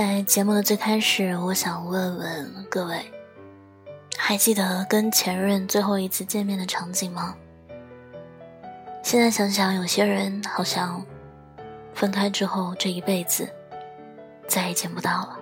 在节目的最开始，我想问问各位，还记得跟前任最后一次见面的场景吗？现在想想，有些人好像分开之后，这一辈子再也见不到了。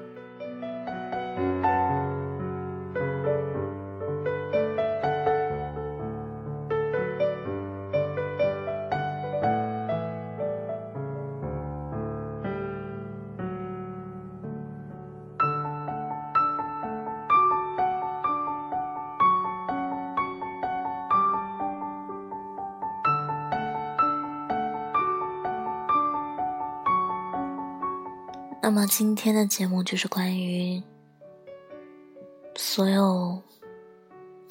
那么今天的节目就是关于所有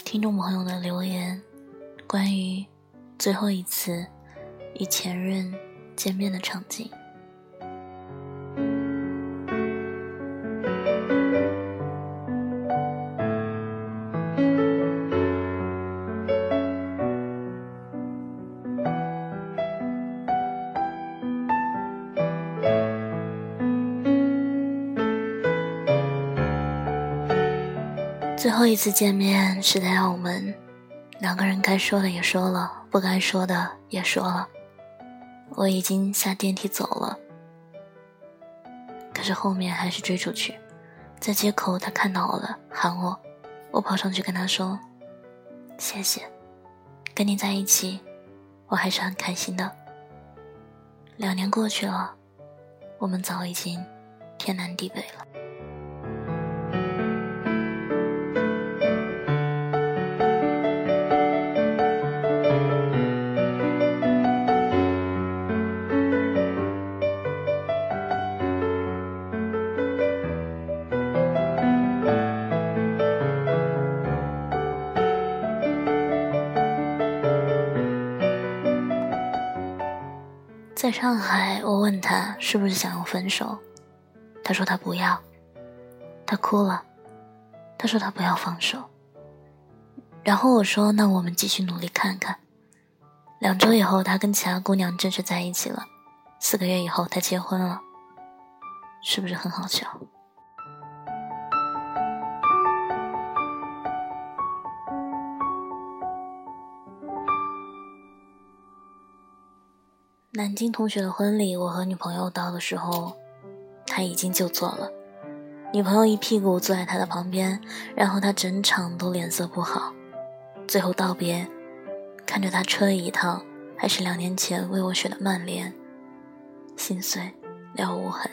听众朋友的留言，关于最后一次与前任见面的场景。后一次见面是在澳门，两个人该说的也说了，不该说的也说了。我已经下电梯走了，可是后面还是追出去，在街口他看到我了，喊我，我跑上去跟他说：“谢谢，跟你在一起，我还是很开心的。”两年过去了，我们早已经天南地北了。在上海，我问他是不是想要分手，他说他不要，他哭了，他说他不要放手。然后我说那我们继续努力看看。两周以后，他跟其他姑娘正式在一起了，四个月以后他结婚了，是不是很好笑？南京同学的婚礼，我和女朋友到的时候，他已经就座了。女朋友一屁股坐在他的旁边，然后他整场都脸色不好。最后道别，看着他车一趟，还是两年前为我选的曼联，心碎了无痕。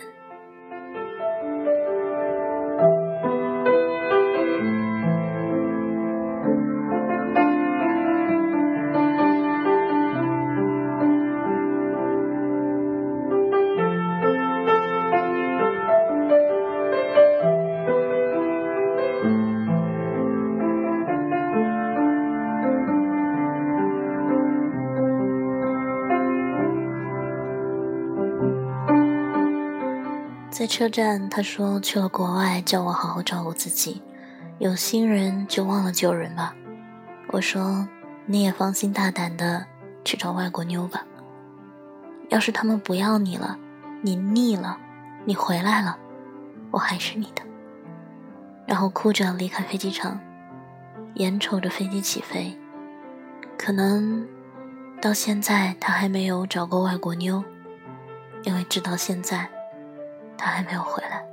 在车站，他说去了国外，叫我好好照顾自己。有新人就忘了旧人吧。我说你也放心大胆的去找外国妞吧。要是他们不要你了，你腻了，你回来了，我还是你的。然后哭着离开飞机场，眼瞅着飞机起飞，可能到现在他还没有找过外国妞，因为直到现在，他还没有回来。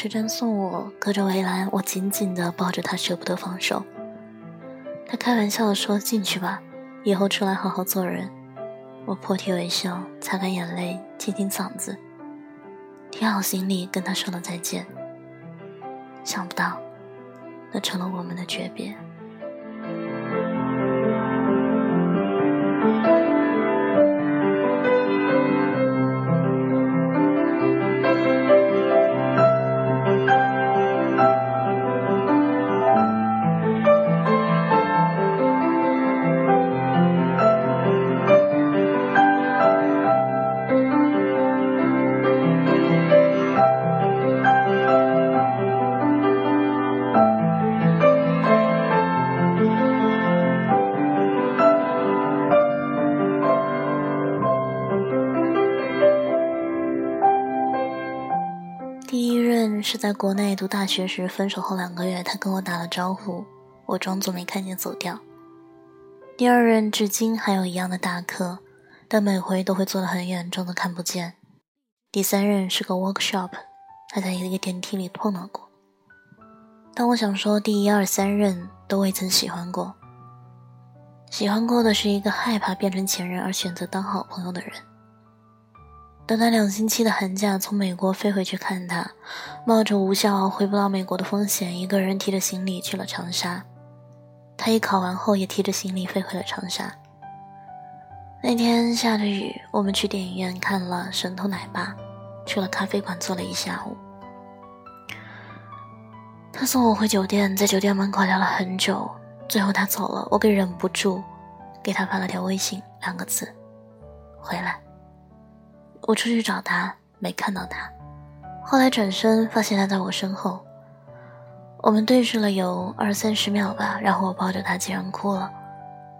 车站送我，隔着围栏，我紧紧地抱着他，舍不得放手。他开玩笑地说：“进去吧，以后出来好好做人。”我破涕为笑，擦干眼泪，清清嗓子，提好行李，跟他说了再见。想不到，那成了我们的诀别。在国内读大学时分手后两个月，他跟我打了招呼，我装作没看见走掉。第二任至今还有一样的大课，但每回都会坐得很远，装作看不见。第三任是个 workshop，他在一个电梯里碰到过。但我想说，第一二三任都未曾喜欢过，喜欢过的是一个害怕变成前任而选择当好朋友的人。等他两星期的寒假从美国飞回去看他，冒着无效回不到美国的风险，一个人提着行李去了长沙。他一考完后也提着行李飞回了长沙。那天下着雨，我们去电影院看了《神偷奶爸》，去了咖啡馆坐了一下午。他送我回酒店，在酒店门口聊了很久，最后他走了，我给忍不住给他发了条微信，两个字：回来。我出去找他，没看到他。后来转身发现他在我身后，我们对视了有二三十秒吧，然后我抱着他竟然哭了，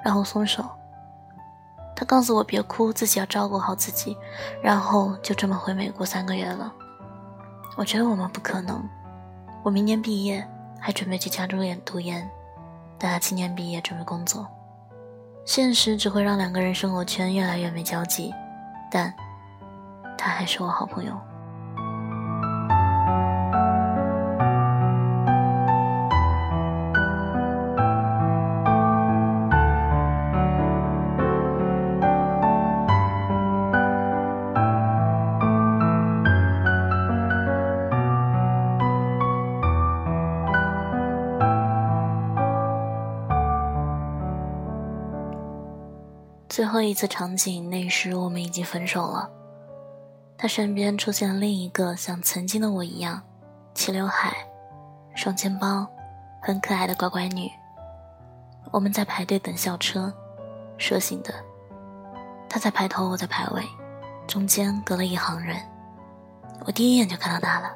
然后松手。他告诉我别哭，自己要照顾好自己，然后就这么回美国三个月了。我觉得我们不可能。我明年毕业，还准备去加州研读研，但他今年毕业准备工作。现实只会让两个人生活圈越来越没交集，但。他还是我好朋友。最后一次场景，那时我们已经分手了。他身边出现了另一个像曾经的我一样，齐刘海、双肩包、很可爱的乖乖女。我们在排队等校车，蛇形的。他在排头，我在排尾，中间隔了一行人。我第一眼就看到他了，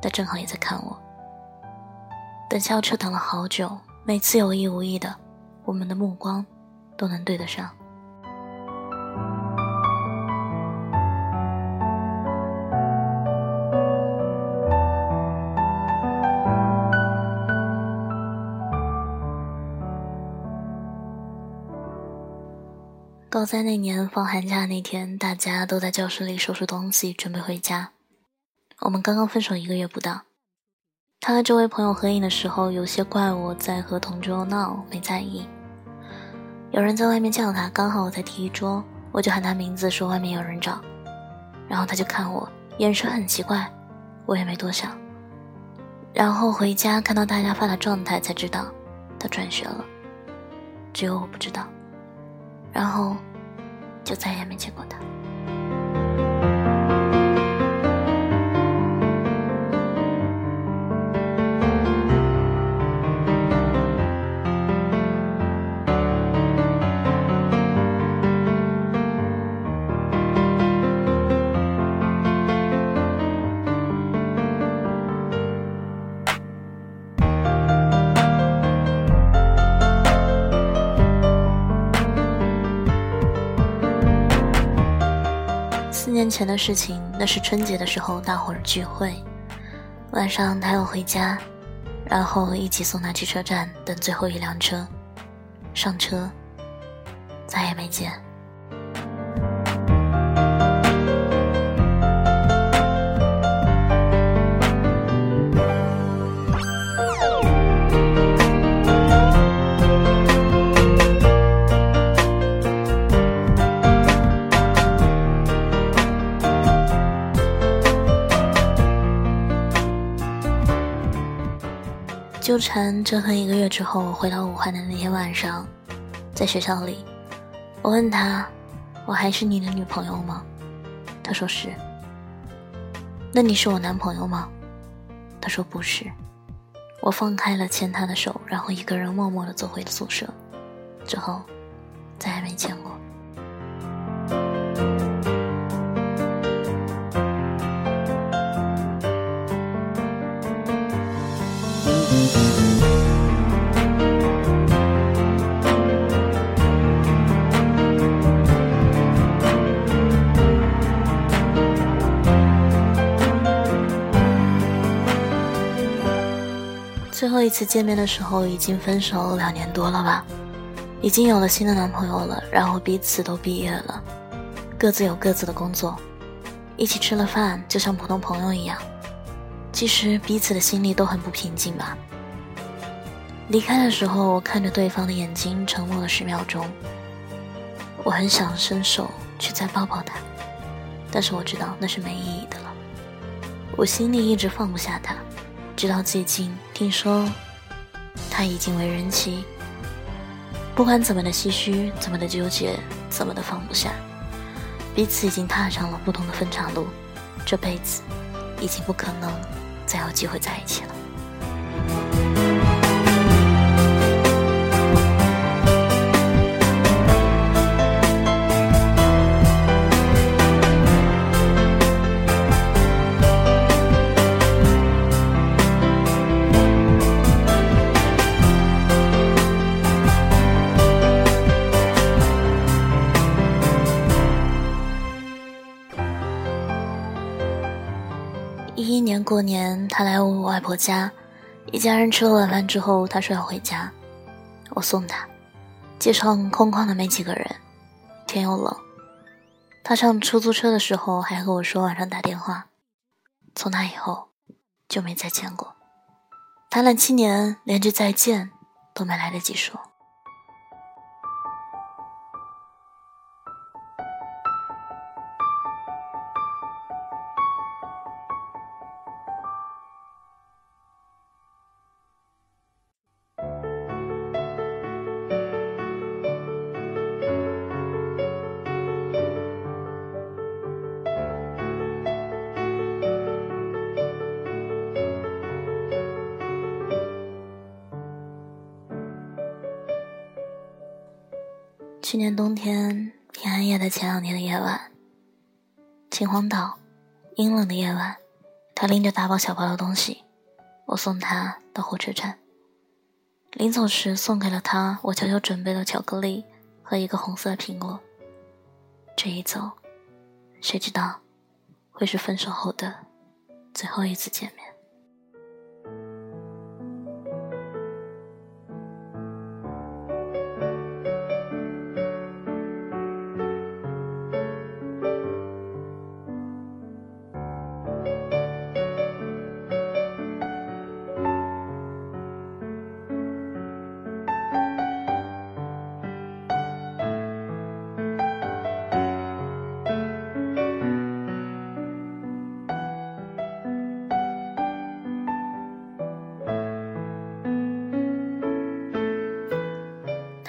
他正好也在看我。等校车等了好久，每次有意无意的，我们的目光都能对得上。高三那年放寒假那天，大家都在教室里收拾东西，准备回家。我们刚刚分手一个月不到。他和这位朋友合影的时候，有些怪我在和同桌闹，没在意。有人在外面叫他，刚好我在第一桌，我就喊他名字，说外面有人找。然后他就看我，眼神很奇怪，我也没多想。然后回家看到大家发的状态，才知道他转学了，只有我不知道。然后就再也没见过他。前的事情，那是春节的时候，大伙儿聚会，晚上他要回家，然后一起送他去车站等最后一辆车，上车，再也没见。纠缠折腾一个月之后，我回到武汉的那天晚上，在学校里，我问他：“我还是你的女朋友吗？”他说是。那你是我男朋友吗？他说不是。我放开了牵他的手，然后一个人默默的走回了宿舍，之后再也没见过。后一次见面的时候，已经分手两年多了吧，已经有了新的男朋友了，然后彼此都毕业了，各自有各自的工作，一起吃了饭，就像普通朋友一样。其实彼此的心里都很不平静吧。离开的时候，我看着对方的眼睛，沉默了十秒钟。我很想伸手去再抱抱他，但是我知道那是没意义的了。我心里一直放不下他。直到最近听说，他已经为人妻。不管怎么的唏嘘，怎么的纠结，怎么的放不下，彼此已经踏上了不同的分岔路，这辈子已经不可能再有机会在一起了。一年过年，他来我外婆家，一家人吃了晚饭之后，他说要回家，我送他。街上空旷的没几个人，天又冷。他上出租车的时候还和我说晚上打电话。从那以后就没再见过，谈了七年，连句再见都没来得及说。去年冬天平安夜的前两天的夜晚，秦皇岛，阴冷的夜晚，他拎着大包小包的东西，我送他到火车站。临走时送给了他我悄悄准备的巧克力和一个红色的苹果。这一走，谁知道会是分手后的最后一次见面。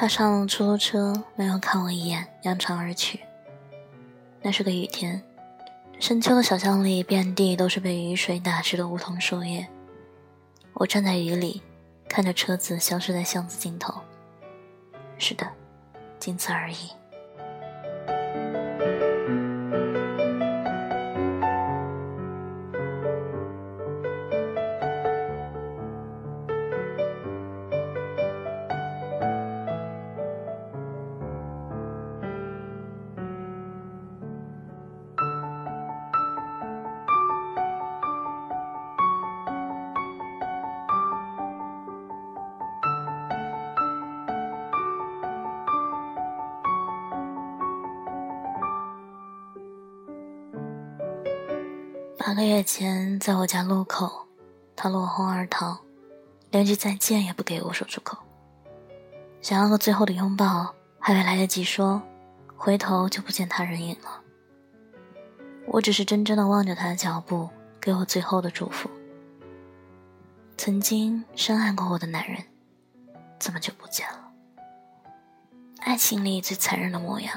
他上了出租车，没有看我一眼，扬长而去。那是个雨天，深秋的小巷里遍地都是被雨水打湿的梧桐树叶。我站在雨里，看着车子消失在巷子尽头。是的，仅此而已。八个月前，在我家路口，他落荒而逃，连句再见也不给我说出口。想要个最后的拥抱，还没来得及说，回头就不见他人影了。我只是怔怔的望着他的脚步，给我最后的祝福。曾经深爱过我的男人，怎么就不见了？爱情里最残忍的模样，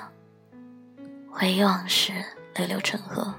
回忆往事，泪流成河。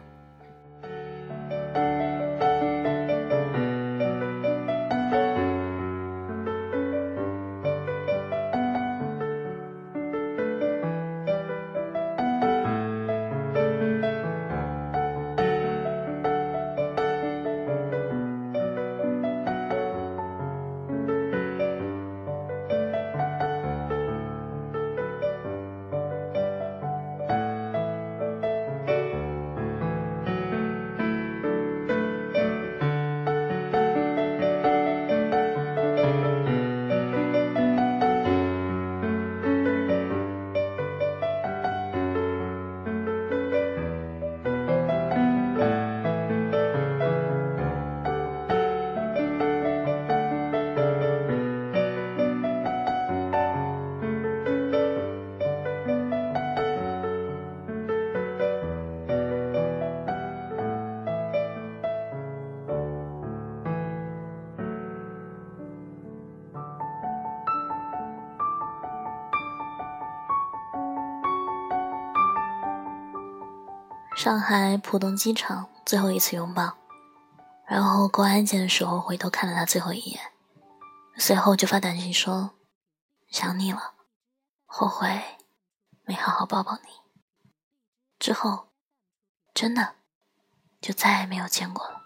上海浦东机场最后一次拥抱，然后过安检的时候回头看了他最后一眼，随后就发短信说想你了，后悔没好好抱抱你。之后，真的就再也没有见过了。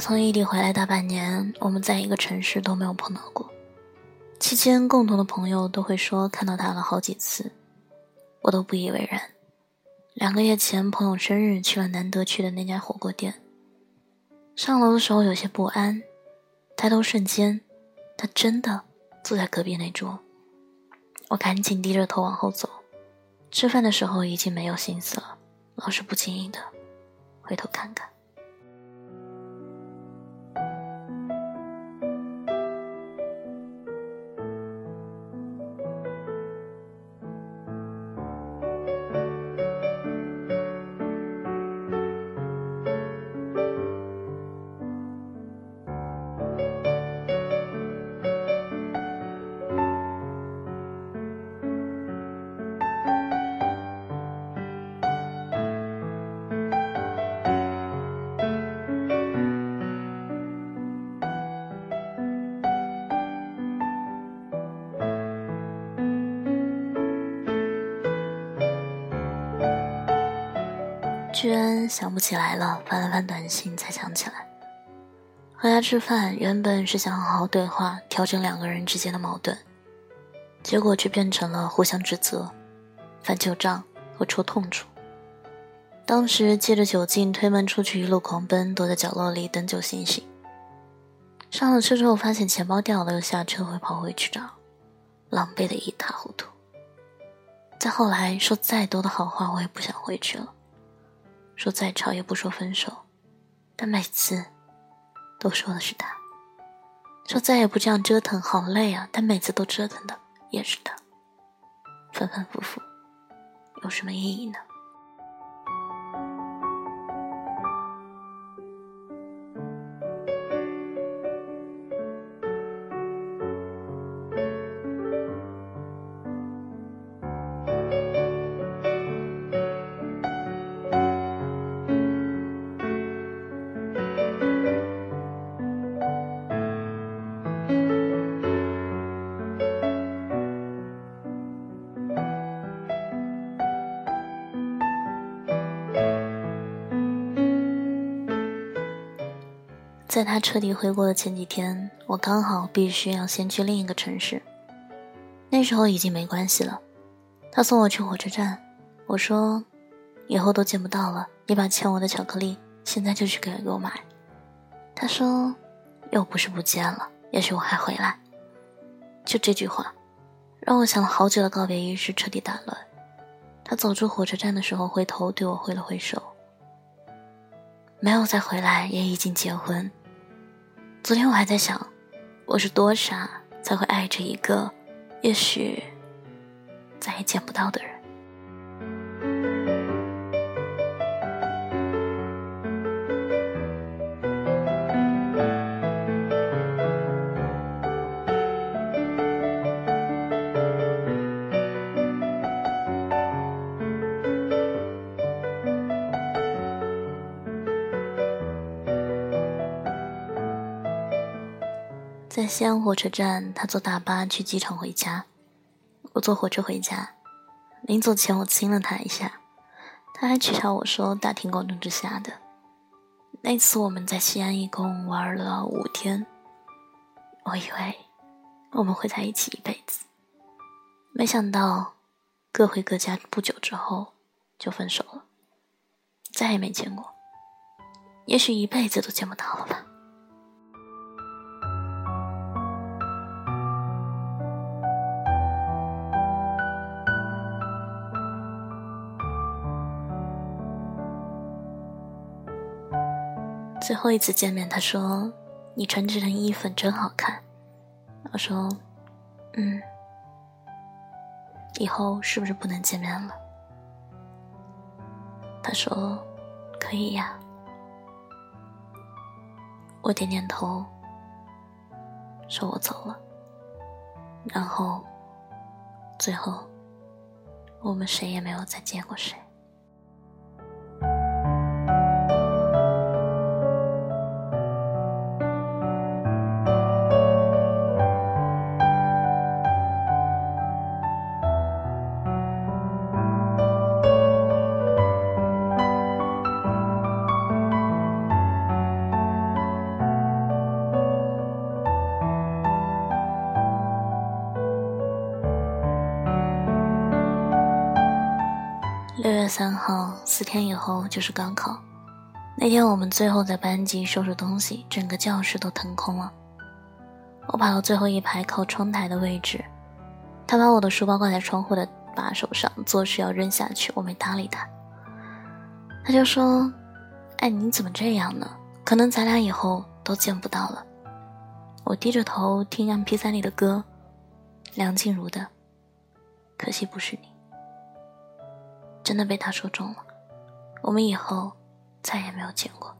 从异地回来大半年，我们在一个城市都没有碰到过。期间共同的朋友都会说看到他了好几次，我都不以为然。两个月前朋友生日去了难得去的那家火锅店，上楼的时候有些不安，抬头瞬间，他真的坐在隔壁那桌。我赶紧低着头往后走，吃饭的时候已经没有心思了，老是不经意的回头看看。起来了，翻了翻短信才想起来。和他吃饭原本是想好好对话，调整两个人之间的矛盾，结果却变成了互相指责、翻旧账和戳痛处。当时借着酒劲推门出去，一路狂奔，躲在角落里等酒醒醒。上了车之后发现钱包掉了，又下车会跑回去找，狼狈的一塌糊涂。再后来说再多的好话，我也不想回去了。说再吵也不说分手，但每次都说的是他。说再也不这样折腾，好累啊，但每次都折腾的也是他。反反复复，有什么意义呢？在他彻底回国的前几天，我刚好必须要先去另一个城市。那时候已经没关系了，他送我去火车站，我说：“以后都见不到了，你把欠我的巧克力现在就去给我买。”他说：“又不是不见了，也许我还回来。”就这句话，让我想了好久的告别仪式彻底打乱。他走出火车站的时候，回头对我挥了挥手，没有再回来，也已经结婚。昨天我还在想，我是多傻才会爱着一个，也许再也见不到的人。在西安火车站，他坐大巴去机场回家，我坐火车回家。临走前，我亲了他一下，他还取笑我说“大庭广众之下的”。那次我们在西安一共玩了五天，我以为我们会在一起一辈子，没想到各回各家不久之后就分手了，再也没见过，也许一辈子都见不到了吧。最后一次见面，他说：“你穿这件衣服真好看。”我说：“嗯。”以后是不是不能见面了？他说：“可以呀。”我点点头，说我走了。然后，最后，我们谁也没有再见过谁。四天以后就是高考。那天我们最后在班级收拾东西，整个教室都腾空了。我跑到最后一排靠窗台的位置，他把我的书包挂在窗户的把手上，做事要扔下去，我没搭理他。他就说：“哎，你怎么这样呢？可能咱俩以后都见不到了。”我低着头听 MP3 里的歌，梁静茹的《可惜不是你》。真的被他说中了，我们以后再也没有见过。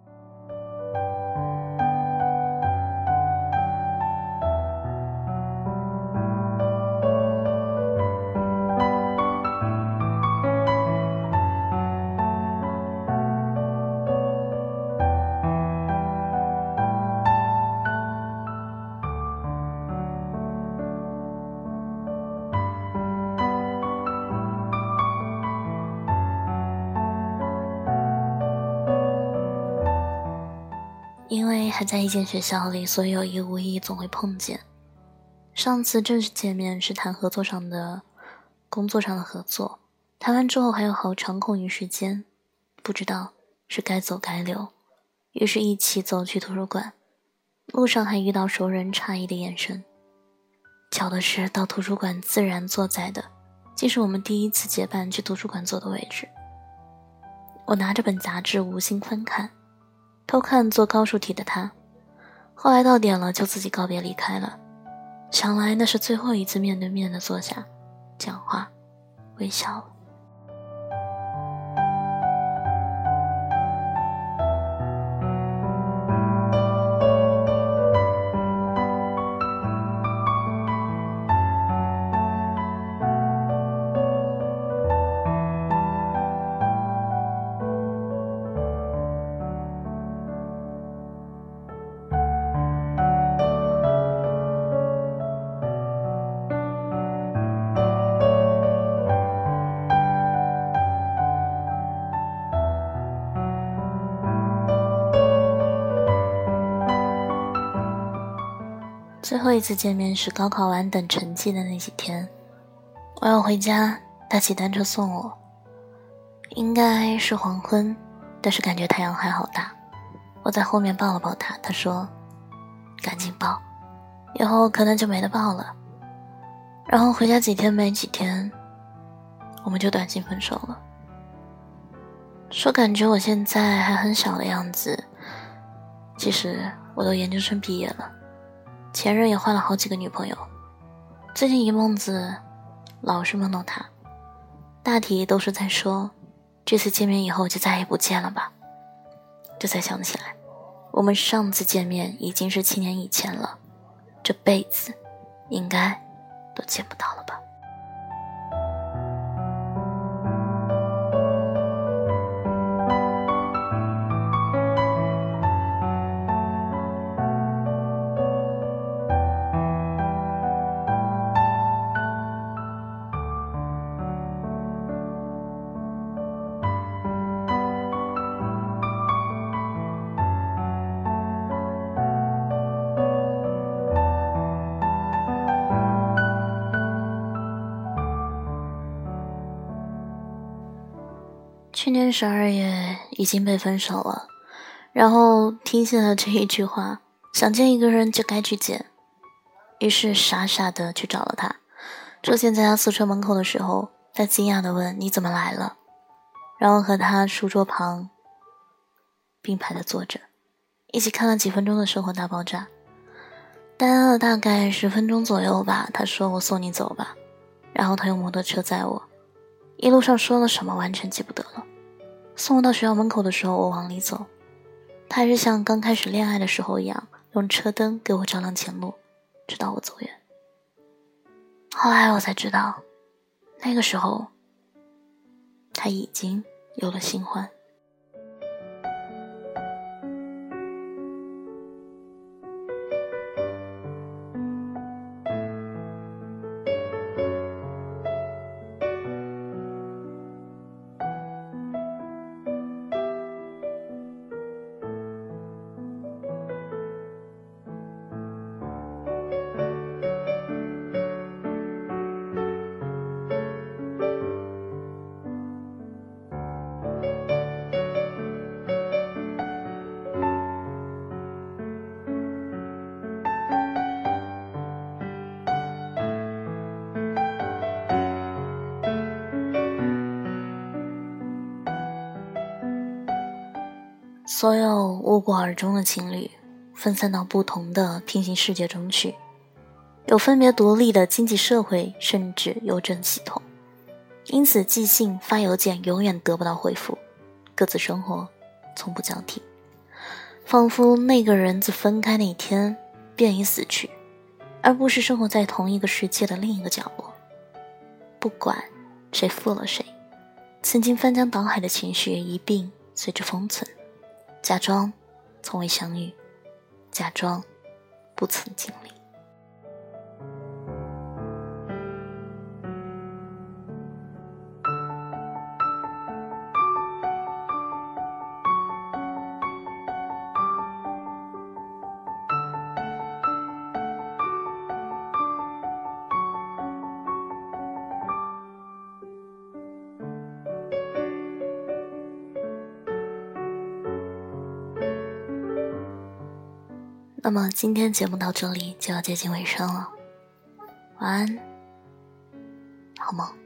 还在一间学校里，所以有意无意总会碰见。上次正式见面是谈合作上的、工作上的合作，谈完之后还有好长空余时间，不知道是该走该留，于是一起走去图书馆。路上还遇到熟人诧异的眼神。巧的是，到图书馆自然坐在的，竟是我们第一次结伴去图书馆坐的位置。我拿着本杂志无心翻看，偷看做高数题的他。后来到点了，就自己告别离开了。想来那是最后一次面对面的坐下，讲话，微笑。最后一次见面是高考完等成绩的那几天，我要回家，他骑单车送我。应该是黄昏，但是感觉太阳还好大。我在后面抱了抱他，他说：“赶紧抱，以后可能就没得抱了。”然后回家几天没几天，我们就短信分手了。说感觉我现在还很小的样子，其实我都研究生毕业了。前任也换了好几个女朋友，最近一梦子老是梦到他，大体都是在说，这次见面以后就再也不见了吧。这才想起来，我们上次见面已经是七年以前了，这辈子应该都见不到了吧。十二月已经被分手了，然后听信了这一句话，想见一个人就该去见，于是傻傻的去找了他。出现在他宿舍门口的时候，他惊讶的问：“你怎么来了？”然后和他书桌旁并排的坐着，一起看了几分钟的《生活大爆炸》，待了大概十分钟左右吧。他说：“我送你走吧。”然后他用摩托车载我，一路上说了什么完全记不得了。送我到学校门口的时候，我往里走，他还是像刚开始恋爱的时候一样，用车灯给我照亮前路，直到我走远。后来我才知道，那个时候他已经有了新欢。所有无果而终的情侣，分散到不同的平行世界中去，有分别独立的经济社会，甚至邮政系统，因此寄信发邮件永远得不到回复，各自生活从不交替，仿佛那个人自分开那天便已死去，而不是生活在同一个世界的另一个角落。不管谁负了谁，曾经翻江倒海的情绪一并随之封存。假装从未相遇，假装不曾经历。那么今天节目到这里就要接近尾声了，晚安，好梦。